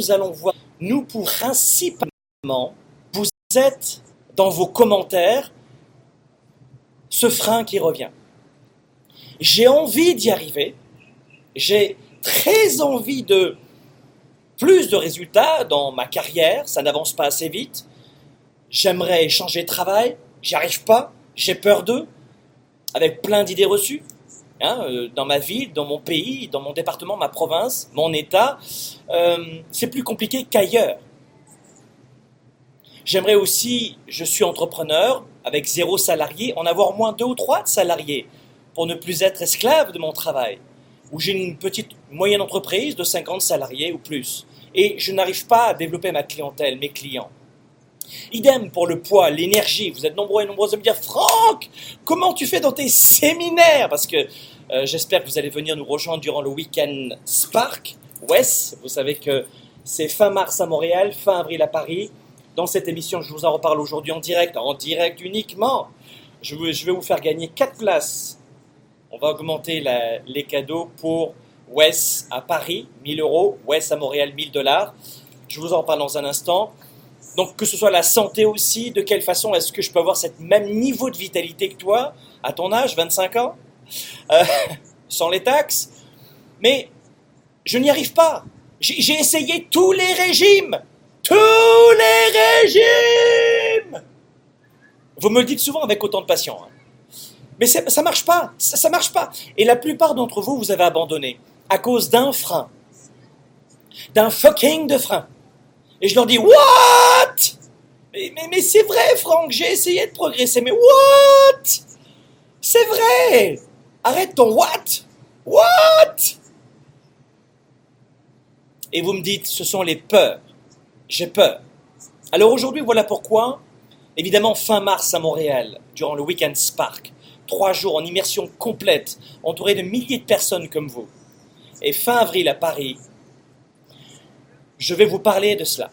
nous allons voir, nous principalement, vous êtes dans vos commentaires ce frein qui revient. J'ai envie d'y arriver, j'ai très envie de plus de résultats dans ma carrière, ça n'avance pas assez vite, j'aimerais changer de travail, j'y arrive pas, j'ai peur d'eux, avec plein d'idées reçues. Hein, euh, dans ma ville, dans mon pays, dans mon département, ma province, mon État, euh, c'est plus compliqué qu'ailleurs. J'aimerais aussi, je suis entrepreneur, avec zéro salarié, en avoir moins deux ou trois de salariés, pour ne plus être esclave de mon travail. Ou j'ai une petite, moyenne entreprise de 50 salariés ou plus. Et je n'arrive pas à développer ma clientèle, mes clients. Idem pour le poids, l'énergie. Vous êtes nombreux et nombreuses à me dire Franck, comment tu fais dans tes séminaires? Parce que euh, j'espère que vous allez venir nous rejoindre durant le week-end Spark West. Vous savez que c'est fin mars à Montréal, fin avril à Paris. Dans cette émission, je vous en reparle aujourd'hui en direct, en direct uniquement. Je vais vous faire gagner 4 places. On va augmenter les cadeaux pour West à Paris, 1000 euros, West à Montréal, 1000 dollars. Je vous en parle dans un instant. Donc que ce soit la santé aussi, de quelle façon est-ce que je peux avoir ce même niveau de vitalité que toi, à ton âge, 25 ans, euh, sans les taxes Mais je n'y arrive pas. J'ai essayé tous les régimes. Tous les régimes Vous me le dites souvent avec autant de passion. Hein. Mais ça ne marche pas. Ça ne marche pas. Et la plupart d'entre vous, vous avez abandonné à cause d'un frein. D'un fucking de frein. Et je leur dis, What? Mais, c'est vrai, Franck, j'ai essayé de progresser, mais what? C'est vrai Arrête ton what? What? Et vous me dites, ce sont les peurs. J'ai peur. Alors aujourd'hui, voilà pourquoi, évidemment, fin mars à Montréal, durant le Weekend Spark, trois jours en immersion complète, entouré de milliers de personnes comme vous. Et fin avril à Paris, je vais vous parler de cela.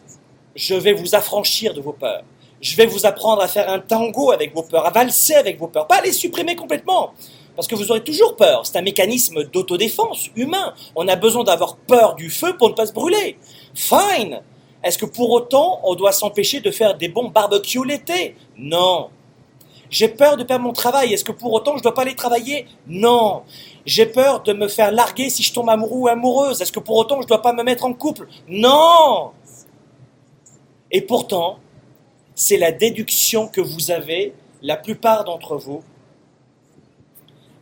Je vais vous affranchir de vos peurs. Je vais vous apprendre à faire un tango avec vos peurs, à valser avec vos peurs, pas à les supprimer complètement. Parce que vous aurez toujours peur. C'est un mécanisme d'autodéfense humain. On a besoin d'avoir peur du feu pour ne pas se brûler. Fine. Est-ce que pour autant on doit s'empêcher de faire des bons barbecues l'été? Non. J'ai peur de perdre mon travail. Est-ce que pour autant je dois pas aller travailler? Non. J'ai peur de me faire larguer si je tombe amoureux ou amoureuse. Est-ce que pour autant je dois pas me mettre en couple? Non Et pourtant, c'est la déduction que vous avez, la plupart d'entre vous,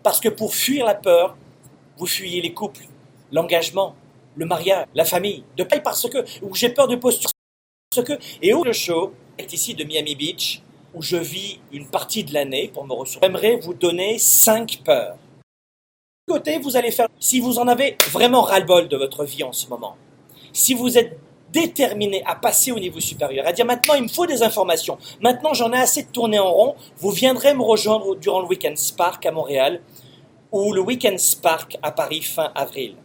parce que pour fuir la peur, vous fuyez les couples, l'engagement, le mariage, la famille, de paix parce que, ou j'ai peur de posture, parce que, et où le show est ici de Miami Beach, où je vis une partie de l'année pour me ressourcer. J'aimerais vous donner cinq peurs côté, vous allez faire, si vous en avez vraiment ras-le-bol de votre vie en ce moment, si vous êtes déterminé à passer au niveau supérieur, à dire maintenant il me faut des informations, maintenant j'en ai assez de tourner en rond, vous viendrez me rejoindre durant le Weekend Spark à Montréal ou le Weekend Spark à Paris fin avril.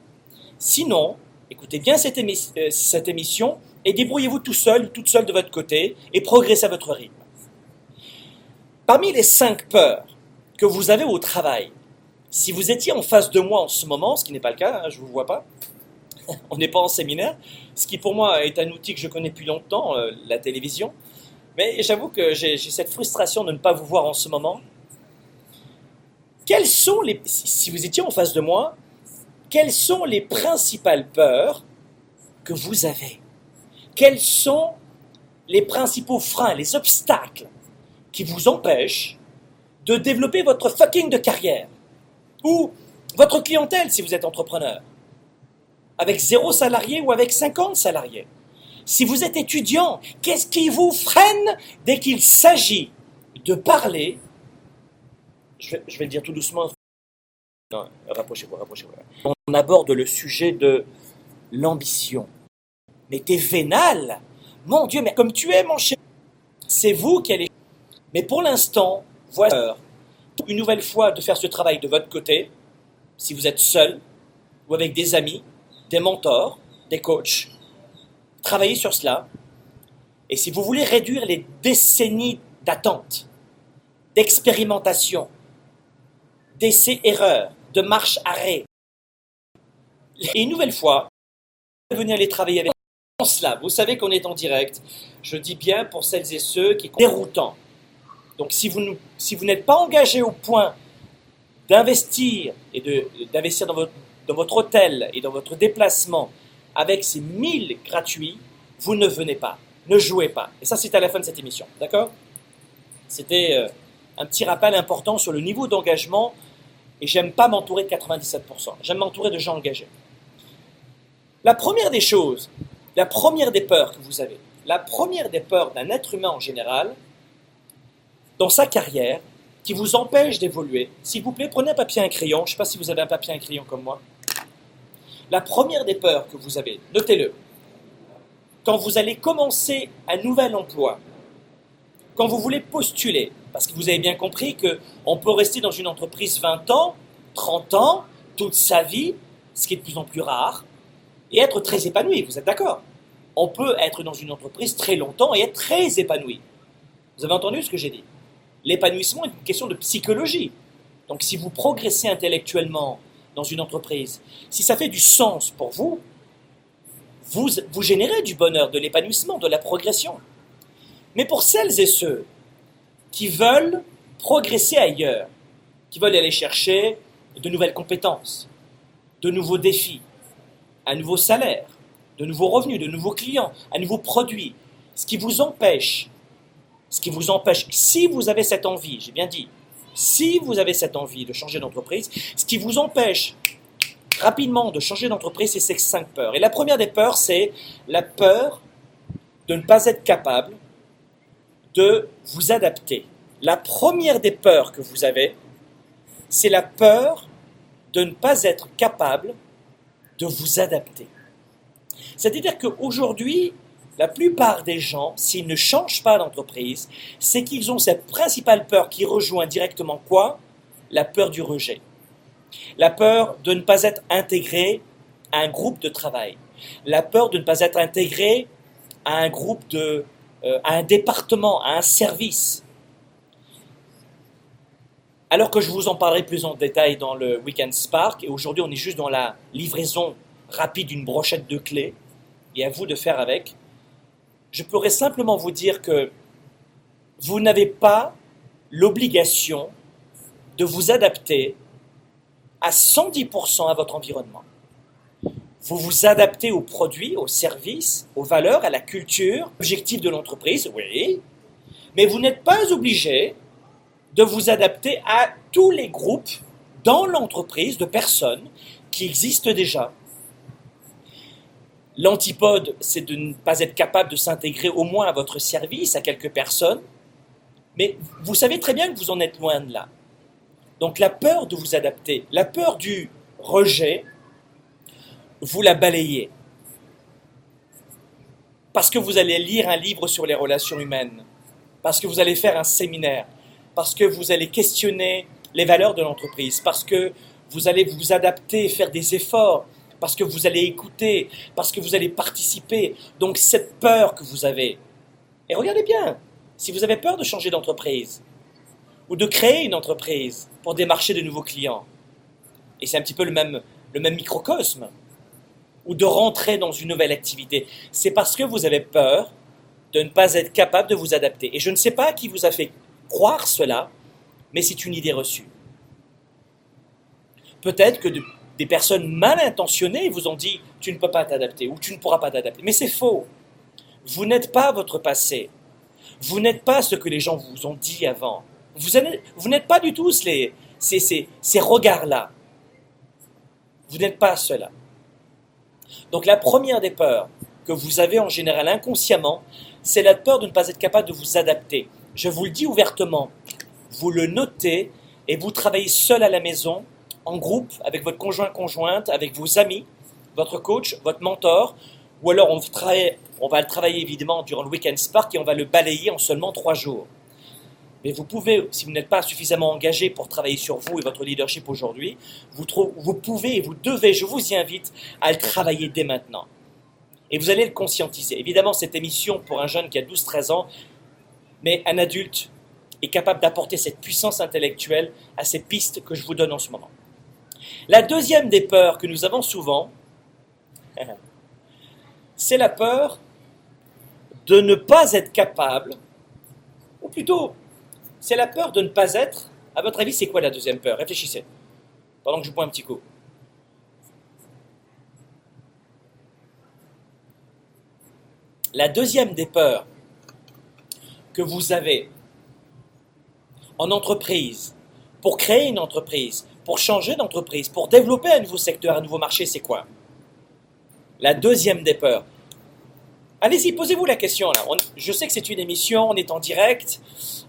Sinon, écoutez bien cette, euh, cette émission et débrouillez-vous tout seul ou toute seule de votre côté et progressez à votre rythme. Parmi les cinq peurs que vous avez au travail, si vous étiez en face de moi en ce moment, ce qui n'est pas le cas, hein, je ne vous vois pas, on n'est pas en séminaire, ce qui pour moi est un outil que je connais depuis longtemps, euh, la télévision, mais j'avoue que j'ai cette frustration de ne pas vous voir en ce moment. Quelles sont les, si vous étiez en face de moi, quelles sont les principales peurs que vous avez? Quels sont les principaux freins, les obstacles qui vous empêchent de développer votre fucking de carrière ou votre clientèle si vous êtes entrepreneur, avec zéro salarié ou avec 50 salariés. Si vous êtes étudiant, qu'est-ce qui vous freine dès qu'il s'agit de parler? Je vais, le dire tout doucement. Rapprochez-vous, rapprochez-vous. On aborde le sujet de l'ambition. Mais t'es vénal Mon Dieu, mais comme tu es, mon cher, c'est vous qui allez... Mais pour l'instant, voilà une nouvelle fois de faire ce travail de votre côté, si vous êtes seul ou avec des amis, des mentors, des coachs. Travaillez sur cela. Et si vous voulez réduire les décennies d'attente, d'expérimentation, d'essais-erreurs, de marche-arrêt, et une nouvelle fois, venir aller travailler avec cela, vous savez qu'on est en direct. Je dis bien pour celles et ceux qui sont déroutants. Donc si vous, n'êtes pas engagé au point d'investir et d'investir dans votre, dans votre hôtel et dans votre déplacement avec ces 1000 gratuits, vous ne venez pas, ne jouez pas. Et ça, c'est à la fin de cette émission, d'accord? C'était euh, un petit rappel important sur le niveau d'engagement. Et j'aime pas m'entourer de 97%. J'aime m'entourer de gens engagés. La première des choses, la première des peurs que vous avez, la première des peurs d'un être humain en général, dans sa carrière, qui vous empêche d'évoluer, s'il vous plaît, prenez un papier un crayon. Je ne sais pas si vous avez un papier un crayon comme moi. La première des peurs que vous avez, notez-le, quand vous allez commencer un nouvel emploi, quand vous voulez postuler, parce que vous avez bien compris qu'on peut rester dans une entreprise 20 ans, 30 ans, toute sa vie, ce qui est de plus en plus rare, et être très épanoui, vous êtes d'accord? On peut être dans une entreprise très longtemps et être très épanoui. Vous avez entendu ce que j'ai dit? L'épanouissement est une question de psychologie. Donc si vous progressez intellectuellement dans une entreprise, si ça fait du sens pour vous, vous, vous générez du bonheur, de l'épanouissement, de la progression. Mais pour celles et ceux qui veulent progresser ailleurs, qui veulent aller chercher de nouvelles compétences, de nouveaux défis, un nouveau salaire, de nouveaux revenus, de nouveaux clients, un nouveau produit, ce qui vous empêche, ce qui vous empêche, si vous avez cette envie, j'ai bien dit, si vous avez cette envie de changer d'entreprise, ce qui vous empêche rapidement de changer d'entreprise, c'est ces cinq peurs. Et la première des peurs, c'est la peur de ne pas être capable de vous adapter. La première des peurs que vous avez, c'est la peur de ne pas être capable de vous adapter. C'est-à-dire qu'aujourd'hui, la plupart des gens, s'ils ne changent pas d'entreprise, c'est qu'ils ont cette principale peur qui rejoint directement quoi? La peur du rejet. La peur de ne pas être intégré à un groupe de travail. La peur de ne pas être intégré à un groupe de, euh, à un département, à un service. Alors que je vous en parlerai plus en détail dans le Weekend Spark, et aujourd'hui on est juste dans la livraison rapide d'une brochette de clés, et à vous de faire avec, je pourrais simplement vous dire que vous n'avez pas l'obligation de vous adapter à 110% à votre environnement. Vous vous adaptez aux produits, aux services, aux valeurs, à la culture, objectif de l'entreprise, oui, mais vous n'êtes pas obligé de vous adapter à tous les groupes dans l'entreprise de personnes qui existent déjà. L'antipode, c'est de ne pas être capable de s'intégrer au moins à votre service, à quelques personnes, mais vous savez très bien que vous en êtes loin de là. Donc la peur de vous adapter, la peur du rejet, vous la balayez. Parce que vous allez lire un livre sur les relations humaines, parce que vous allez faire un séminaire, parce que vous allez questionner les valeurs de l'entreprise, parce que vous allez vous adapter, faire des efforts, parce que vous allez écouter, parce que vous allez participer. Donc cette peur que vous avez. Et regardez bien, si vous avez peur de changer d'entreprise, ou de créer une entreprise pour démarcher de nouveaux clients, et c'est un petit peu le même, le même microcosme, ou de rentrer dans une nouvelle activité. C'est parce que vous avez peur de ne pas être capable de vous adapter. Et je ne sais pas qui vous a fait croire cela, mais c'est une idée reçue. Peut-être que des personnes mal intentionnées vous ont dit tu ne peux pas t'adapter ou tu ne pourras pas t'adapter. Mais c'est faux. Vous n'êtes pas votre passé. Vous n'êtes pas ce que les gens vous ont dit avant. Vous, n'êtes pas du tout ces regards-là. Vous n'êtes pas cela. Donc la première des peurs que vous avez en général inconsciemment, c'est la peur de ne pas être capable de vous adapter. Je vous le dis ouvertement, vous le notez et vous travaillez seul à la maison, en groupe, avec votre conjoint-conjointe, avec vos amis, votre coach, votre mentor, ou alors on, va le travailler évidemment durant le week-end Spark et on va le balayer en seulement trois jours. Mais vous pouvez, si vous n'êtes pas suffisamment engagé pour travailler sur vous et votre leadership aujourd'hui, vous, vous pouvez et vous devez, je vous y invite, à le travailler dès maintenant. Et vous allez le conscientiser. Évidemment, cette émission, pour un jeune qui a 12-13 ans, mais un adulte est capable d'apporter cette puissance intellectuelle à ces pistes que je vous donne en ce moment. La deuxième des peurs que nous avons souvent, C'est la peur de ne pas être capable, ou plutôt, c'est la peur de ne pas être. À votre avis, c'est quoi la deuxième peur? Réfléchissez, pendant que je bois un petit coup. La deuxième des peurs que vous avez en entreprise, pour créer une entreprise, pour changer d'entreprise, pour développer un nouveau secteur, un nouveau marché, c'est quoi? La deuxième des peurs. Allez-y, posez-vous la question je sais que c'est une émission, on est en direct,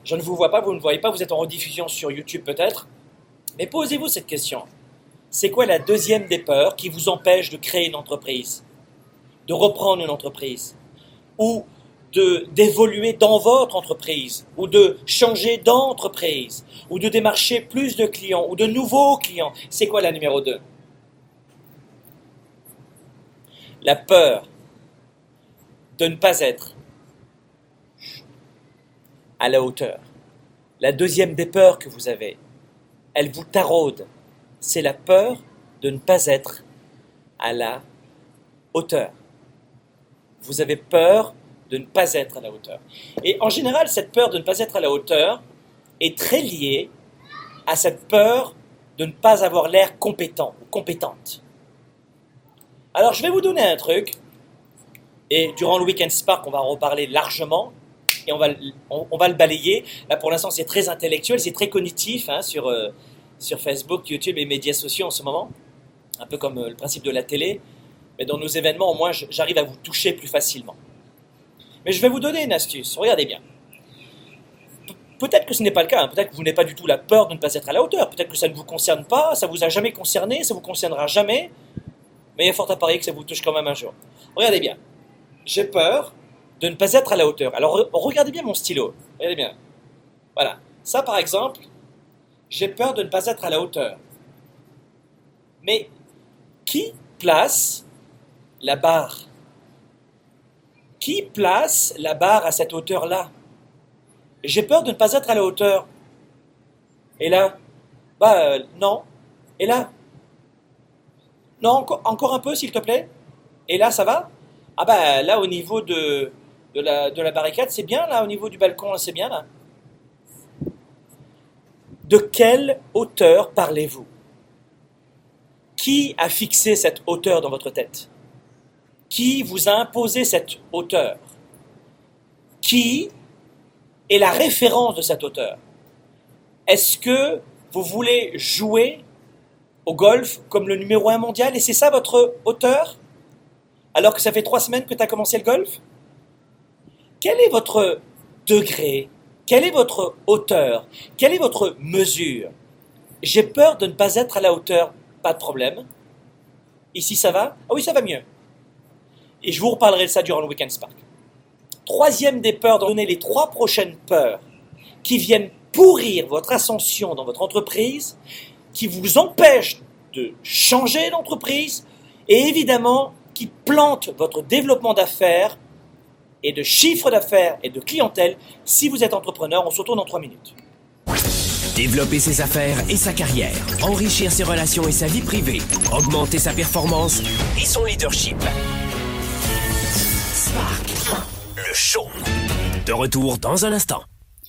je ne vous vois pas, vous ne voyez pas, vous êtes en rediffusion sur YouTube peut-être, mais posez-vous cette question. C'est quoi la deuxième des peurs qui vous empêche de créer une entreprise, de reprendre une entreprise, ou d'évoluer dans votre entreprise, ou de changer d'entreprise, ou de démarcher plus de clients, ou de nouveaux clients. C'est quoi la numéro 2 La peur de ne pas être à la hauteur. La deuxième des peurs que vous avez, elle vous taraude. C'est la peur de ne pas être à la hauteur. Vous avez peur de ne pas être à la hauteur. Et en général, cette peur de ne pas être à la hauteur est très liée à cette peur de ne pas avoir l'air compétent ou compétente. Alors, je vais vous donner un truc, et durant le Weekend Spark, on va en reparler largement, et on va, on, va le balayer. Là, pour l'instant, c'est très intellectuel, c'est très cognitif hein, sur, euh, sur Facebook, YouTube et médias sociaux en ce moment, un peu comme euh, le principe de la télé. Mais dans nos événements, au moins, j'arrive à vous toucher plus facilement. Mais je vais vous donner une astuce. Regardez bien. Peut-être que ce n'est pas le cas. Hein. Peut-être que vous n'avez pas du tout la peur de ne pas être à la hauteur. Peut-être que ça ne vous concerne pas, ça vous a jamais concerné, ça vous concernera jamais. Mais il est fort à parier que ça vous touche quand même un jour. Regardez bien. J'ai peur de ne pas être à la hauteur. Alors regardez bien mon stylo. Regardez bien. Voilà. Ça, par exemple, j'ai peur de ne pas être à la hauteur. Mais qui place la barre qui place la barre à cette hauteur-là? J'ai peur de ne pas être à la hauteur. Et là Bah euh, non. Et là Non, encore un peu s'il te plaît. Et là, ça va? Ah bah là, au niveau de, de, la, de la barricade, c'est bien là, au niveau du balcon, c'est bien là. De quelle hauteur parlez-vous? Qui a fixé cette hauteur dans votre tête? Qui vous a imposé cette hauteur? Qui est la référence de cette hauteur? Est-ce que vous voulez jouer au golf comme le numéro un mondial et c'est ça votre hauteur? Alors que ça fait trois semaines que tu as commencé le golf? Quel est votre degré? Quelle est votre hauteur? Quelle est votre mesure? J'ai peur de ne pas être à la hauteur. Pas de problème. Ici, ça va? Ah oui, ça va mieux. Et je vous reparlerai de ça durant le Weekend Spark. Troisième des peurs, donner les trois prochaines peurs qui viennent pourrir votre ascension dans votre entreprise, qui vous empêchent de changer d'entreprise et évidemment qui plantent votre développement d'affaires et de chiffre d'affaires et de clientèle si vous êtes entrepreneur. On se retourne dans trois minutes. Développer ses affaires et sa carrière, enrichir ses relations et sa vie privée, augmenter sa performance et son leadership. Le show. De retour dans un instant.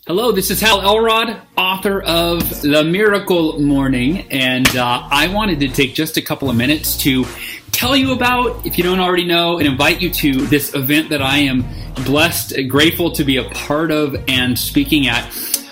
Hello, this is Hal Elrod, author of The Miracle Morning, and uh, I wanted to take just a couple of minutes to tell you about, if you don't already know, and invite you to this event that I am blessed, and grateful to be a part of and speaking at.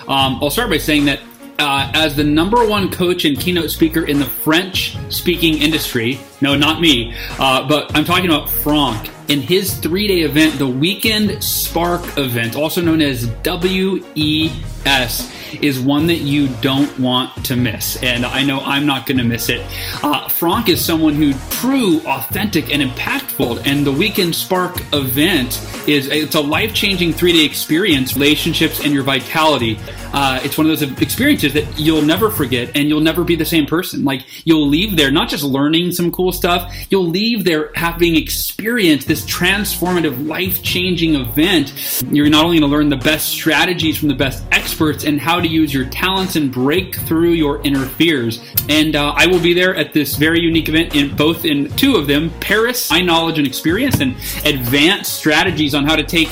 Um, I'll start by saying that uh, as the number one coach and keynote speaker in the French speaking industry, no, not me, uh, but I'm talking about Franck in his three day event, the Weekend Spark event, also known as WES, is one that you don't want to miss. And I know I'm not going to miss it. Uh, Frank is someone who true, authentic, and impactful. And the Weekend Spark event is it's a life changing three day experience, relationships, and your vitality. Uh, it's one of those experiences that you'll never forget and you'll never be the same person. Like you'll leave there not just learning some cool stuff, you'll leave there having experienced this this transformative, life changing event. You're not only going to learn the best strategies from the best experts and how to use your talents and break through your inner fears. And uh, I will be there at this very unique event in both in two of them Paris, my knowledge and experience, and advanced strategies on how to take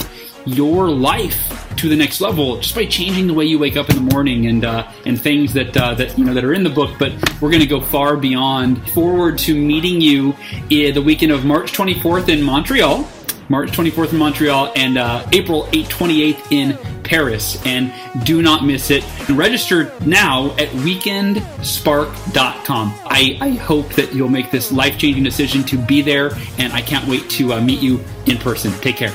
your life to the next level just by changing the way you wake up in the morning and uh, and things that uh, that you know that are in the book. But we're going to go far beyond. Forward to meeting you the weekend of March 24th in Montreal. March 24th in Montreal and uh, April 8th, 28th in Paris. And do not miss it. And register now at weekendspark.com. I, I hope that you'll make this life changing decision to be there, and I can't wait to uh, meet you in person. Take care.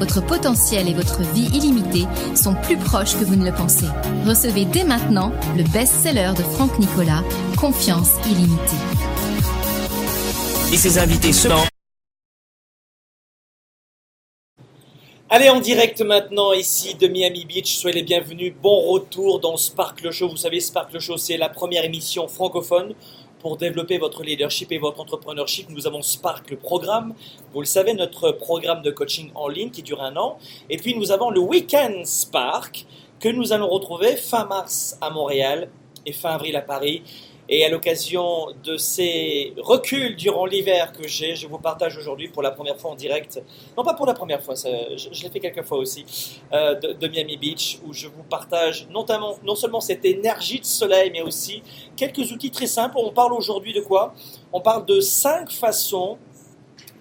Votre potentiel et votre vie illimitée sont plus proches que vous ne le pensez. Recevez dès maintenant le best-seller de Franck Nicolas, Confiance illimitée. Et ses invités selon Allez en direct maintenant ici de Miami Beach, soyez les bienvenus, bon retour dans Sparkle Show. Vous savez, Sparkle Show c'est la première émission francophone pour développer votre leadership et votre entrepreneurship. Nous avons Spark, le programme, vous le savez, notre programme de coaching en ligne qui dure un an. Et puis nous avons le Weekend Spark que nous allons retrouver fin mars à Montréal et fin avril à Paris. Et à l'occasion de ces reculs durant l'hiver que j'ai, je vous partage aujourd'hui pour la première fois en direct, non pas pour la première fois, je l'ai fait quelques fois aussi, euh, de, de, Miami Beach, où je vous partage notamment, non seulement cette énergie de soleil, mais aussi quelques outils très simples. On parle aujourd'hui de quoi? On parle de cinq façons.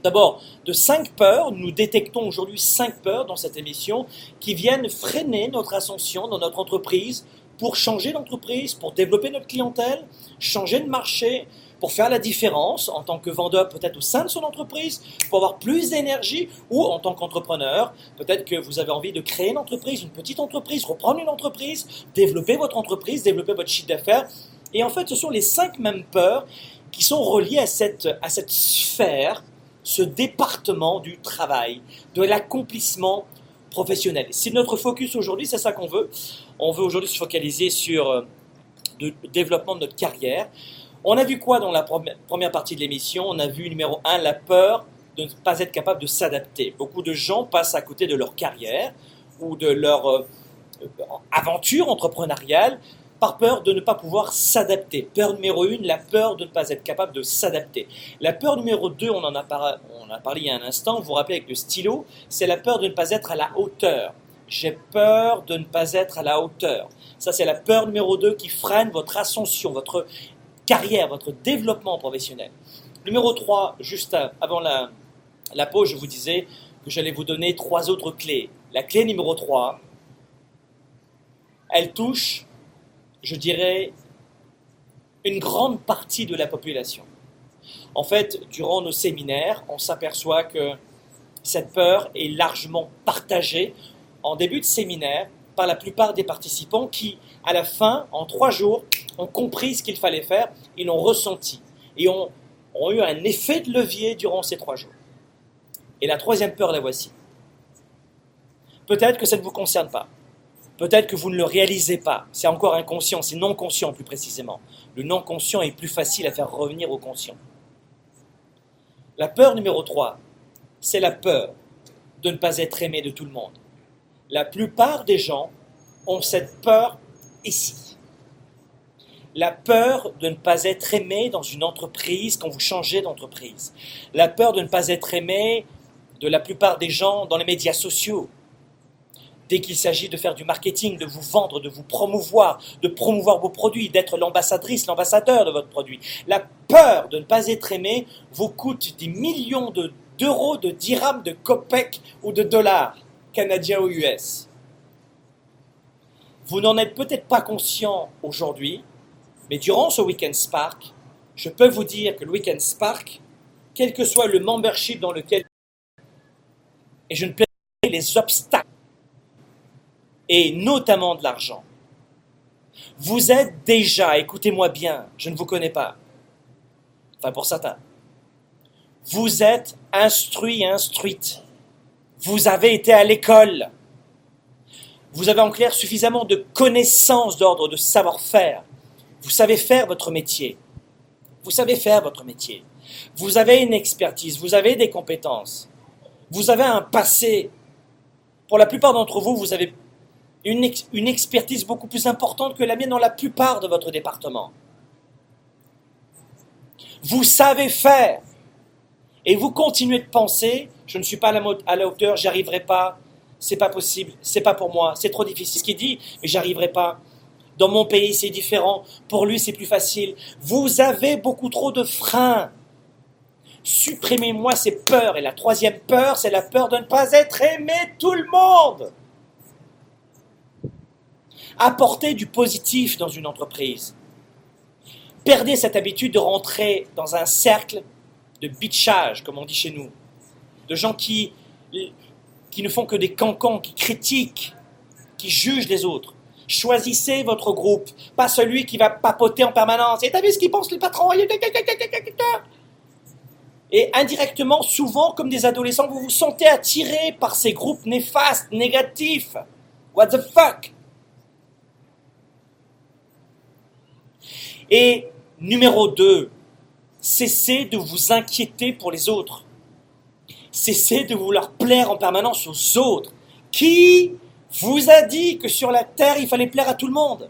D'abord, de cinq peurs, nous détectons aujourd'hui cinq peurs dans cette émission qui viennent freiner notre ascension dans notre entreprise, pour changer l'entreprise, pour développer notre clientèle, changer de marché, pour faire la différence en tant que vendeur peut-être au sein de son entreprise, pour avoir plus d'énergie ou en tant qu'entrepreneur, peut-être que vous avez envie de créer une entreprise, une petite entreprise, reprendre une entreprise, développer votre entreprise, développer votre chiffre d'affaires. Et en fait, ce sont les cinq mêmes peurs qui sont reliées à cette, à cette sphère, ce département du travail, de l'accomplissement professionnel. C'est notre focus aujourd'hui, c'est ça qu'on veut. On veut aujourd'hui se focaliser sur euh, le développement de notre carrière. On a vu quoi dans la première partie de l'émission? On a vu numéro un, la peur de ne pas être capable de s'adapter. Beaucoup de gens passent à côté de leur carrière ou de leur euh, aventure entrepreneuriale par peur de ne pas pouvoir s'adapter. Peur numéro une, la peur de ne pas être capable de s'adapter. La peur numéro deux, on en a parlé il y a un instant, vous vous rappelez avec le stylo, c'est la peur de ne pas être à la hauteur. J'ai peur de ne pas être à la hauteur. Ça, c'est la peur numéro deux qui freine votre ascension, votre carrière, votre développement professionnel. Numéro 3, juste avant la pause, je vous disais que j'allais vous donner trois autres clés. La clé numéro 3, elle touche je dirais, une grande partie de la population. En fait, durant nos séminaires, on s'aperçoit que cette peur est largement partagée en début de séminaire par la plupart des participants qui, à la fin, en trois jours, ont compris ce qu'il fallait faire, ils l'ont ressenti et ont, eu un effet de levier durant ces trois jours. Et la troisième peur, la voici. Peut-être que ça ne vous concerne pas. Peut-être que vous ne le réalisez pas. C'est encore inconscient, c'est non conscient plus précisément. Le non conscient est plus facile à faire revenir au conscient. La peur numéro 3, c'est la peur de ne pas être aimé de tout le monde. La plupart des gens ont cette peur ici. La peur de ne pas être aimé dans une entreprise quand vous changez d'entreprise. La peur de ne pas être aimé de la plupart des gens dans les médias sociaux. Dès qu'il s'agit de faire du marketing, de vous vendre, de vous promouvoir, de promouvoir vos produits, d'être l'ambassadrice, l'ambassadeur de votre produit. La peur de ne pas être aimé vous coûte des millions d'euros, de dirhams, de copecs ou de dollars canadiens ou US. Vous n'en êtes peut-être pas conscient aujourd'hui, mais durant ce Weekend Spark, je peux vous dire que le Weekend Spark, quel que soit le membership dans lequel et je ne plairai les obstacles et notamment de l'argent. Vous êtes déjà, écoutez-moi bien, je ne vous connais pas, enfin pour certains, vous êtes instruit et instruite. Vous avez été à l'école. Vous avez en clair suffisamment de connaissances d'ordre de savoir-faire. Vous savez faire votre métier. Vous savez faire votre métier. Vous avez une expertise, vous avez des compétences. Vous avez un passé. Pour la plupart d'entre vous, vous avez une, une expertise beaucoup plus importante que la mienne dans la plupart de votre département. Vous savez faire. Et vous continuez de penser, je ne suis pas à la, à la hauteur, j'y arriverai pas, c'est pas possible, c'est pas pour moi, c'est trop difficile. Ce qu'il dit, mais j'arriverai pas. Dans mon pays, c'est différent. Pour lui, c'est plus facile. Vous avez beaucoup trop de freins. Supprimez-moi ces peurs. Et la troisième peur, c'est la peur de ne pas être aimé tout le monde apporter du positif dans une entreprise. Perdez cette habitude de rentrer dans un cercle de bitchage, comme on dit chez nous, de gens qui, ne font que des cancans, qui critiquent, qui jugent les autres. Choisissez votre groupe, pas celui qui va papoter en permanence. Et t'as vu ce qu'ils pensent les patrons? Et indirectement, souvent, comme des adolescents, vous vous sentez attiré par ces groupes néfastes, négatifs. What the fuck? Et numéro 2, cessez de vous inquiéter pour les autres. Cessez de vouloir plaire en permanence aux autres. Qui vous a dit que sur la terre, il fallait plaire à tout le monde?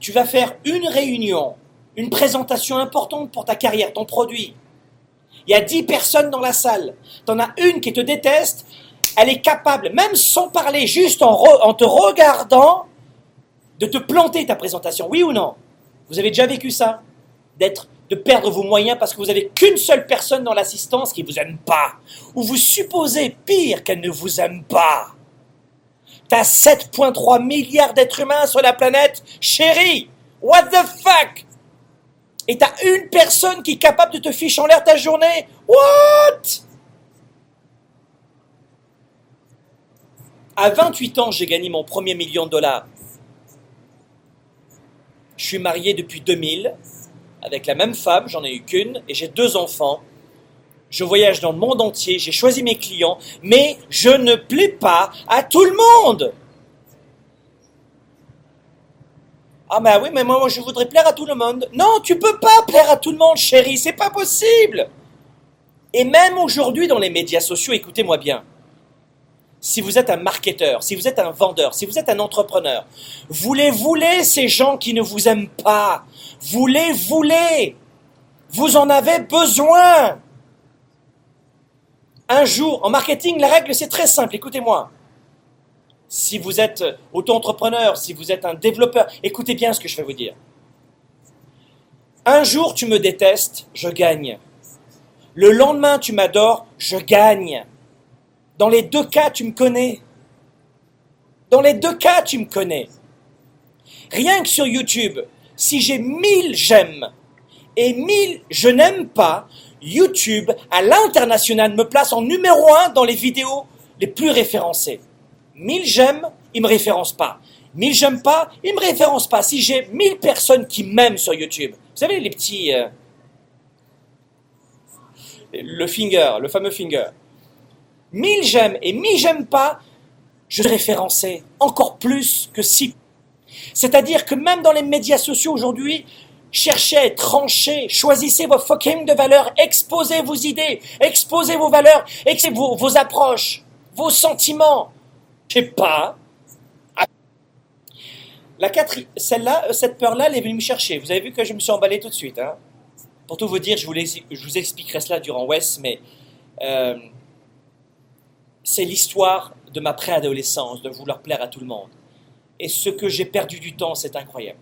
Tu vas faire une réunion, une présentation importante pour ta carrière, ton produit. Il y a dix personnes dans la salle. Tu en as une qui te déteste. Elle est capable, même sans parler, juste en, en te regardant, de te planter ta présentation, oui ou non? Vous avez déjà vécu ça? D'être de perdre vos moyens parce que vous n'avez qu'une seule personne dans l'assistance qui ne vous aime pas. Ou vous supposez, pire, qu'elle ne vous aime pas. T'as 7,3 milliards d'êtres humains sur la planète, chérie. What the fuck? Et t'as une personne qui est capable de te ficher en l'air ta journée. What? À 28 ans, j'ai gagné mon premier million de dollars. Je suis marié depuis 2000 avec la même femme, j'en ai eu qu'une, et j'ai deux enfants. Je voyage dans le monde entier, j'ai choisi mes clients, mais je ne plais pas à tout le monde. Ah mais oui, mais moi je voudrais plaire à tout le monde. Non, tu peux pas plaire à tout le monde, chérie, c'est pas possible. Et même aujourd'hui dans les médias sociaux, écoutez-moi bien si vous êtes un marketeur, si vous êtes un vendeur, si vous êtes un entrepreneur, voulez-voulez ces gens qui ne vous aiment pas. Voulez-voulez. Vous en avez besoin. Un jour, en marketing, la règle, c'est très simple. Écoutez-moi. Si vous êtes auto-entrepreneur, si vous êtes un développeur, écoutez bien ce que je vais vous dire. Un jour, tu me détestes, je gagne. Le lendemain, tu m'adores, je gagne. Dans les deux cas, tu me connais. Dans les deux cas, tu me connais. Rien que sur YouTube, si j'ai 1000 j'aime et 1000 je n'aime pas, YouTube à l'international me place en numéro un dans les vidéos les plus référencées. 1000 j'aime, il me référence pas. 1000 j'aime pas, il me référence pas. Si j'ai 1000 personnes qui m'aiment sur YouTube, vous savez les petits euh, le finger, le fameux finger. 1000 j'aime et 1000 j'aime pas, je référençais encore plus que si. C'est-à-dire que même dans les médias sociaux aujourd'hui, Cherchez tranché, choisissez vos fucking de valeurs, exposez vos idées, exposez vos valeurs, exposez vos, approches, vos sentiments. Je sais pas. La quatrième, celle-là, cette peur-là, elle est venue me chercher. Vous avez vu que je me suis emballé tout de suite. Hein Pour tout vous dire, je vous, je vous expliquerai cela durant West, mais euh, c'est l'histoire de ma préadolescence, de vouloir plaire à tout le monde. Et ce que j'ai perdu du temps, c'est incroyable.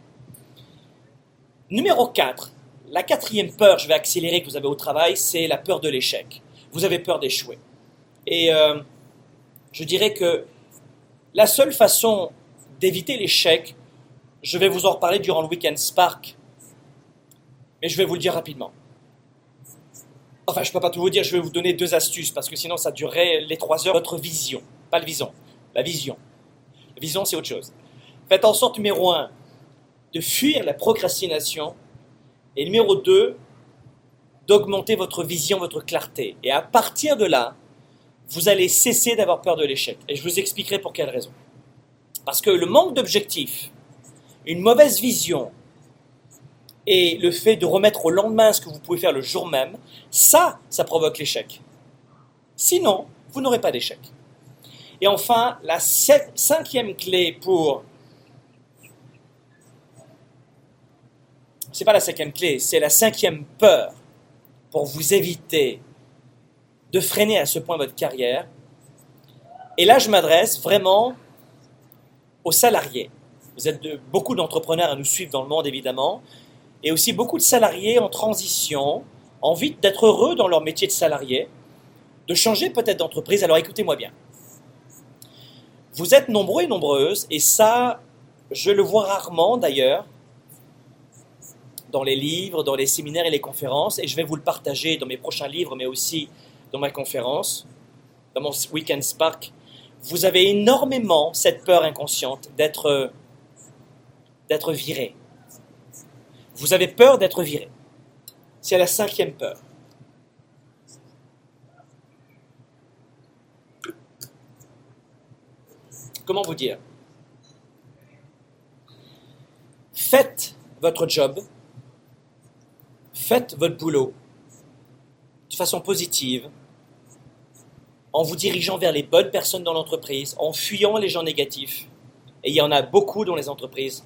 Numéro 4, la quatrième peur, je vais accélérer que vous avez au travail, c'est la peur de l'échec. Vous avez peur d'échouer. Et euh, je dirais que la seule façon d'éviter l'échec, je vais vous en reparler durant le week-end Spark, mais je vais vous le dire rapidement. Enfin, je ne peux pas tout vous dire, je vais vous donner deux astuces, parce que sinon ça durerait les trois heures. Votre vision, pas le vision, la vision. La vision, c'est autre chose. Faites en sorte, numéro un, de fuir la procrastination, et numéro deux, d'augmenter votre vision, votre clarté. Et à partir de là, vous allez cesser d'avoir peur de l'échec. Et je vous expliquerai pour quelle raison. Parce que le manque d'objectifs, une mauvaise vision et le fait de remettre au lendemain ce que vous pouvez faire le jour même, ça, ça provoque l'échec. Sinon, vous n'aurez pas d'échec. Et enfin, la cinquième clé pour... C'est pas la cinquième clé, c'est la cinquième peur pour vous éviter de freiner à ce point votre carrière. Et là, je m'adresse vraiment aux salariés. Vous êtes beaucoup d'entrepreneurs à nous suivre dans le monde, évidemment, et aussi beaucoup de salariés en transition, envie d'être heureux dans leur métier de salarié, de changer peut-être d'entreprise. Alors écoutez-moi bien. Vous êtes nombreux et nombreuses, et ça, je le vois rarement d'ailleurs, dans les livres, dans les séminaires et les conférences, et je vais vous le partager dans mes prochains livres, mais aussi dans ma conférence, dans mon Weekend Spark. Vous avez énormément cette peur inconsciente d'être d'être viré. Vous avez peur d'être viré. C'est la cinquième peur. Comment vous dire? Faites votre job, faites votre boulot de façon positive, en vous dirigeant vers les bonnes personnes dans l'entreprise, en fuyant les gens négatifs. Et il y en a beaucoup dans les entreprises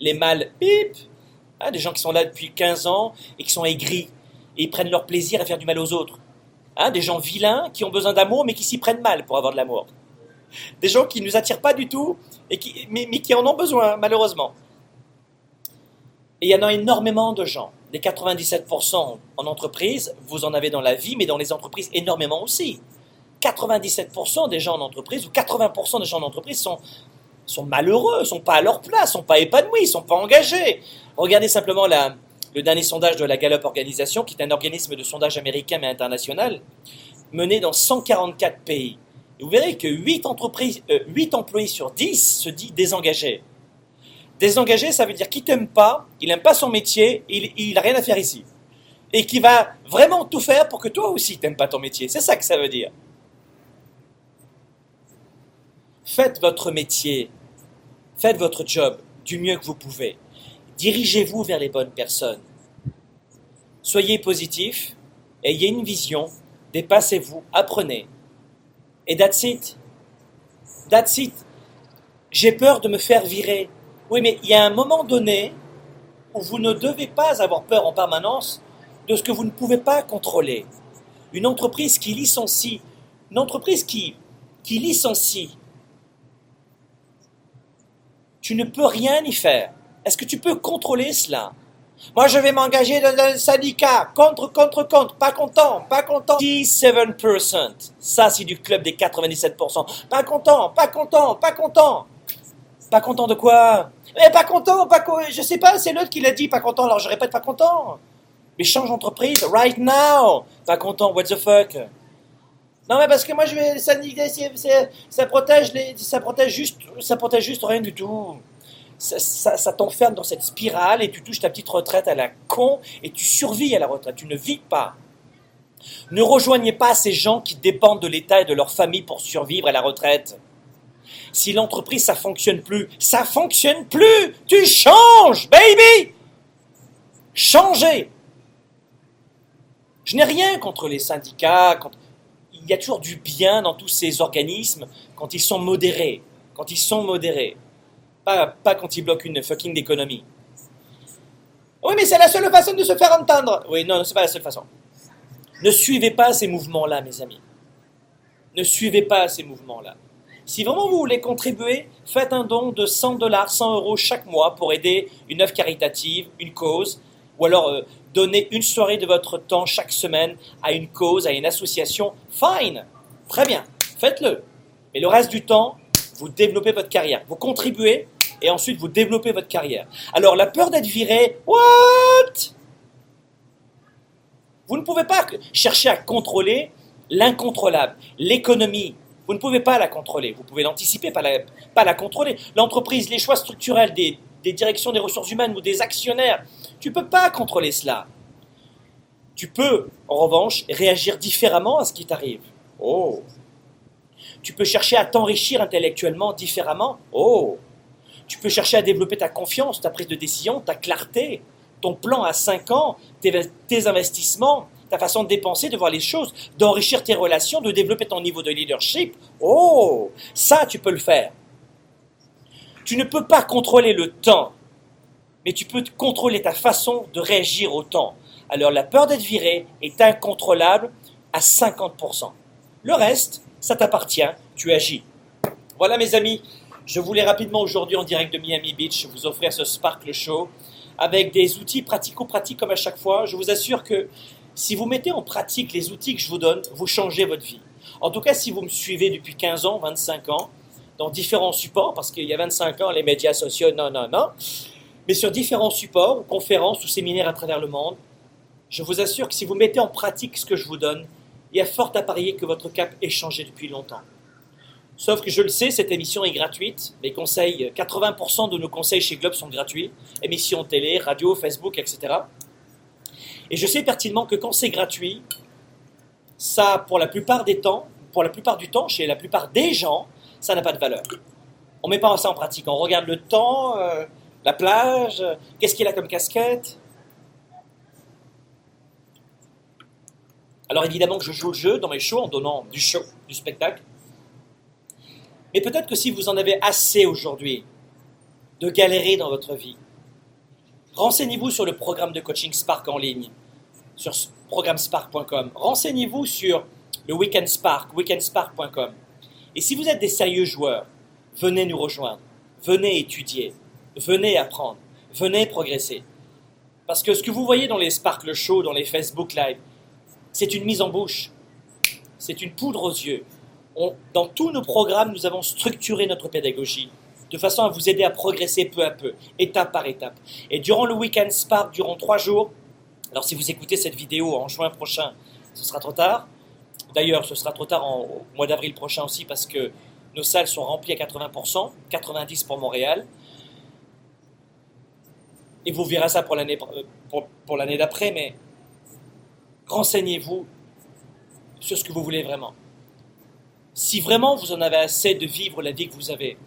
les mâles, bip, hein, des gens qui sont là depuis 15 ans et qui sont aigris et ils prennent leur plaisir à faire du mal aux autres. Hein, des gens vilains qui ont besoin d'amour mais qui s'y prennent mal pour avoir de l'amour. Des gens qui ne nous attirent pas du tout et qui, mais, qui en ont besoin, malheureusement. Et il y en a énormément de gens. Les 97% en entreprise, vous en avez dans la vie, mais dans les entreprises énormément aussi. 97% des gens en entreprise ou 80% des gens en entreprise sont sont malheureux, sont pas à leur place, sont pas épanouis, sont pas engagés. Regardez simplement le dernier sondage de la Gallup Organisation, qui est un organisme de sondage américain mais international, mené dans 144 pays. Vous verrez que 8, entreprises, 8 euh, employés sur 10 se disent désengagés. Désengagé, ça veut dire qu'il t'aime pas, il n'aime pas son métier, il n'a rien à faire ici. Et qui va vraiment tout faire pour que toi aussi t'aimes pas ton métier. C'est ça que ça veut dire. Faites votre métier, faites votre job du mieux que vous pouvez. Dirigez-vous vers les bonnes personnes. Soyez positif, ayez une vision, dépassez-vous, apprenez. Et that's it. J'ai peur de me faire virer. Oui, mais il y a un moment donné où vous ne devez pas avoir peur en permanence de ce que vous ne pouvez pas contrôler. Une entreprise qui licencie, une entreprise qui, qui licencie tu ne peux rien y faire. Est-ce que tu peux contrôler cela? Moi, je vais m'engager dans un syndicat. Contre, contre, contre. Pas content, pas content. 17%. Ça, c'est du club des 97%. Pas content, pas content, pas content. Pas content de quoi? Eh, pas content, pas content. Je sais pas, c'est l'autre qui l'a dit, pas content. Alors je répète, pas content. Mais change d'entreprise, right now. Pas content, what the fuck? Non mais parce que moi je vais ça, ça protège ça protège juste ça protège juste rien du tout. Ça, t'enferme dans cette spirale et tu touches ta petite retraite à la con et tu survis à la retraite, tu ne vis pas. Ne rejoignez pas ces gens qui dépendent de l'État et de leur famille pour survivre à la retraite. Si l'entreprise ça fonctionne plus, ça fonctionne plus. Tu changes, baby. Changez Je n'ai rien contre les syndicats. Il y a toujours du bien dans tous ces organismes quand ils sont modérés. Quand ils sont modérés. Pas, quand ils bloquent une fucking économie. Oui, mais c'est la seule façon de se faire entendre. Oui, non, c'est pas la seule façon. Ne suivez pas ces mouvements-là, mes amis. Ne suivez pas ces mouvements-là. Si vraiment vous voulez contribuer, faites un don de 100 dollars, 100 euros chaque mois pour aider une œuvre caritative, une cause, ou alors euh, donnez une soirée de votre temps chaque semaine à une cause, à une association. Fine, très bien, faites-le. Mais le reste du temps, vous développez votre carrière. Vous contribuez et ensuite vous développez votre carrière. Alors la peur d'être viré, what? Vous ne pouvez pas chercher à contrôler l'incontrôlable, l'économie, vous ne pouvez pas la contrôler. Vous pouvez l'anticiper, pas la, pas la contrôler. L'entreprise, les choix structurels des, des directions des ressources humaines ou des actionnaires, tu ne peux pas contrôler cela. Tu peux, en revanche, réagir différemment à ce qui t'arrive. Oh. Tu peux chercher à t'enrichir intellectuellement différemment. Oh. Tu peux chercher à développer ta confiance, ta prise de décision, ta clarté, ton plan à 5 ans, tes, tes investissements, ta façon de dépenser, de voir les choses, d'enrichir tes relations, de développer ton niveau de leadership. Oh, ça, tu peux le faire. Tu ne peux pas contrôler le temps, mais tu peux contrôler ta façon de réagir au temps. Alors la peur d'être viré est incontrôlable à 50%. Le reste, ça t'appartient, tu agis. Voilà mes amis, je voulais rapidement aujourd'hui en direct de Miami Beach vous offrir ce Sparkle Show avec des outils pratico-pratiques comme à chaque fois. Je vous assure que si vous mettez en pratique les outils que je vous donne, vous changez votre vie. En tout cas, si vous me suivez depuis 15 ans, 25 ans, dans différents supports, parce qu'il y a 25 ans, les médias sociaux, non, non, non, mais sur différents supports, conférences ou séminaires à travers le monde, je vous assure que si vous mettez en pratique ce que je vous donne, il y a fort à parier que votre cap ait changé depuis longtemps. Sauf que je le sais, cette émission est gratuite. Les conseils, 80% de nos conseils chez Globe sont gratuits. Émissions télé, radio, Facebook, etc. Et je sais pertinemment que quand c'est gratuit, ça, pour la plupart des temps, pour la plupart du temps, chez la plupart des gens, ça n'a pas de valeur. On ne met pas ça en pratique. On regarde le temps, euh, la plage, qu'est-ce qu'il a comme casquette. Alors évidemment que je joue le jeu dans mes shows en donnant du show, du spectacle. Mais peut-être que si vous en avez assez aujourd'hui de galérer dans votre vie, Renseignez-vous sur le programme de coaching Spark en ligne, sur programmespark.com. Renseignez-vous sur le Weekend Spark, weekendspark.com. Et si vous êtes des sérieux joueurs, venez nous rejoindre, venez étudier, venez apprendre, venez progresser. Parce que ce que vous voyez dans les Sparkle Show, dans les Facebook Live, c'est une mise en bouche, c'est une poudre aux yeux. dans tous nos programmes, nous avons structuré notre pédagogie de façon à vous aider à progresser peu à peu, étape par étape. Et durant le week-end Spark, durant trois jours, alors si vous écoutez cette vidéo en juin prochain, ce sera trop tard. D'ailleurs, ce sera trop tard au mois d'avril prochain aussi parce que nos salles sont remplies à 80%, 90% pour Montréal. Et vous verrez ça pour l'année, euh, pour, l'année d'après, mais renseignez-vous sur ce que vous voulez vraiment. Si vraiment vous en avez assez de vivre la vie que vous avez,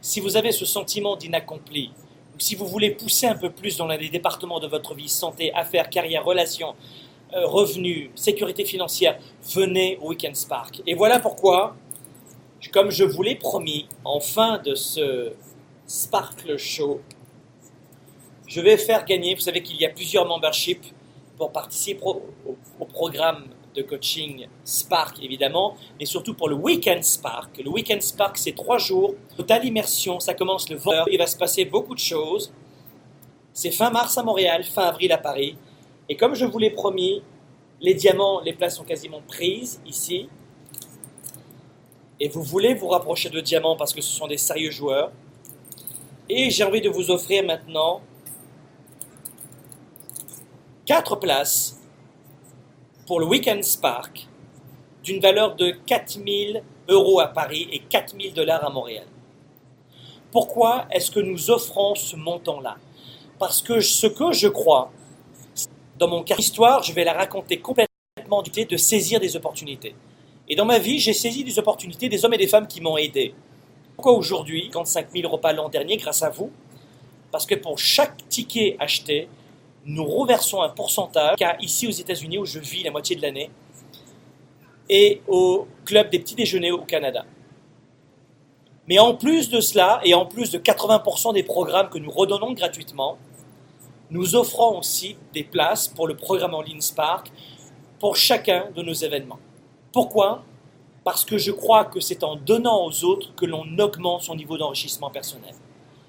si vous avez ce sentiment d'inaccompli, ou si vous voulez pousser un peu plus dans les départements de votre vie, santé, affaires, carrière, relations, revenus, sécurité financière, venez au Weekend Spark. Et voilà pourquoi, comme je vous l'ai promis, en fin de ce Sparkle Show, je vais faire gagner, vous savez qu'il y a plusieurs memberships pour participer au programme de coaching Spark évidemment, mais surtout pour le Weekend Spark. Le Weekend Spark, c'est trois jours, totale immersion, ça commence le 20 il va se passer beaucoup de choses. C'est fin mars à Montréal, fin avril à Paris. Et comme je vous l'ai promis, les diamants, les places sont quasiment prises ici. Et vous voulez vous rapprocher de diamants parce que ce sont des sérieux joueurs. Et j'ai envie de vous offrir maintenant quatre places pour le Weekend Spark d'une valeur de 4000 euros à Paris et 4000 dollars à Montréal. Pourquoi est-ce que nous offrons ce montant-là? Parce que ce que je crois, dans mon histoire, je vais la raconter complètement du de saisir des opportunités. Et dans ma vie, j'ai saisi des opportunités des hommes et des femmes qui m'ont aidé. Pourquoi aujourd'hui, 55 000 repas l'an dernier grâce à vous? Parce que pour chaque ticket acheté, nous reversons un pourcentage, car ici aux États-Unis, où je vis la moitié de l'année, et au club des petits déjeuners au Canada. Mais en plus de cela, et en plus de 80% des programmes que nous redonnons gratuitement, nous offrons aussi des places pour le programme en ligne Spark pour chacun de nos événements. Pourquoi? Parce que je crois que c'est en donnant aux autres que l'on augmente son niveau d'enrichissement personnel.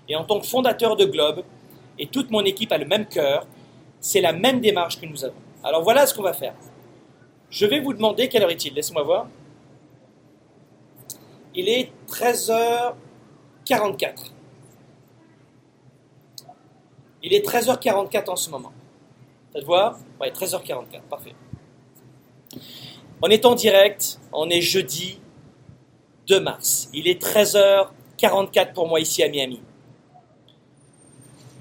Et en tant que fondateur de Globe, et toute mon équipe a le même cœur, c'est la même démarche que nous avons. Alors voilà ce qu'on va faire. Je vais vous demander quelle heure est-il Laissez-moi voir. Il est 13h44. Il est 13h44 en ce moment. Faites voir? Oui, 13h44, parfait. On est en direct, on est jeudi 2 mars. Il est 13h44 pour moi ici à Miami.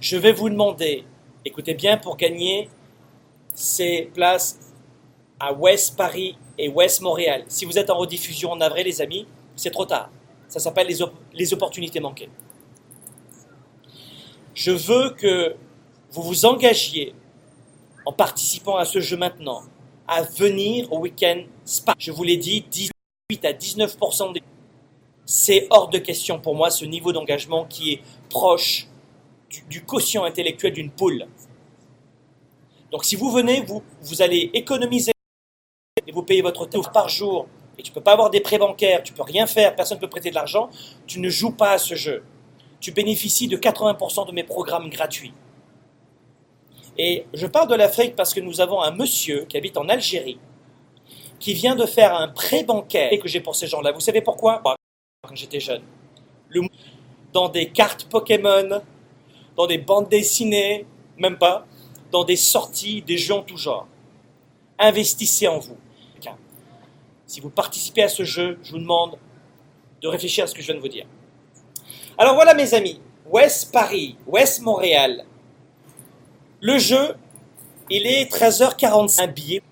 Je vais vous demander, écoutez bien, pour gagner ces places à West Paris et West Montréal. Si vous êtes en rediffusion en avril, les amis, c'est trop tard. Ça s'appelle les, opportunités manquées. Je veux que vous vous engagiez en participant à ce jeu maintenant, à venir au week-end Spa. Je vous l'ai dit, 18 à 19% des... C'est hors de question pour moi ce niveau d'engagement qui est proche du, quotient intellectuel d'une poule. Donc si vous venez, vous, vous allez économiser et vous payez votre tour par jour, et tu ne peux pas avoir des prêts bancaires, tu ne peux rien faire, personne ne peut prêter de l'argent, tu ne joues pas à ce jeu. Tu bénéficies de 80% de mes programmes gratuits. Et je parle de l'Afrique parce que nous avons un monsieur qui habite en Algérie, qui vient de faire un prêt bancaire que j'ai pour ces gens-là. Vous savez pourquoi? Quand j'étais jeune. dans des cartes Pokémon, dans des bandes dessinées, même pas, dans des sorties, des jeux en tout genre. Investissez en vous. Si vous participez à ce jeu, je vous demande de réfléchir à ce que je viens de vous dire. Alors voilà mes amis, West Paris, West Montréal. Le jeu, il est 13h45 billet.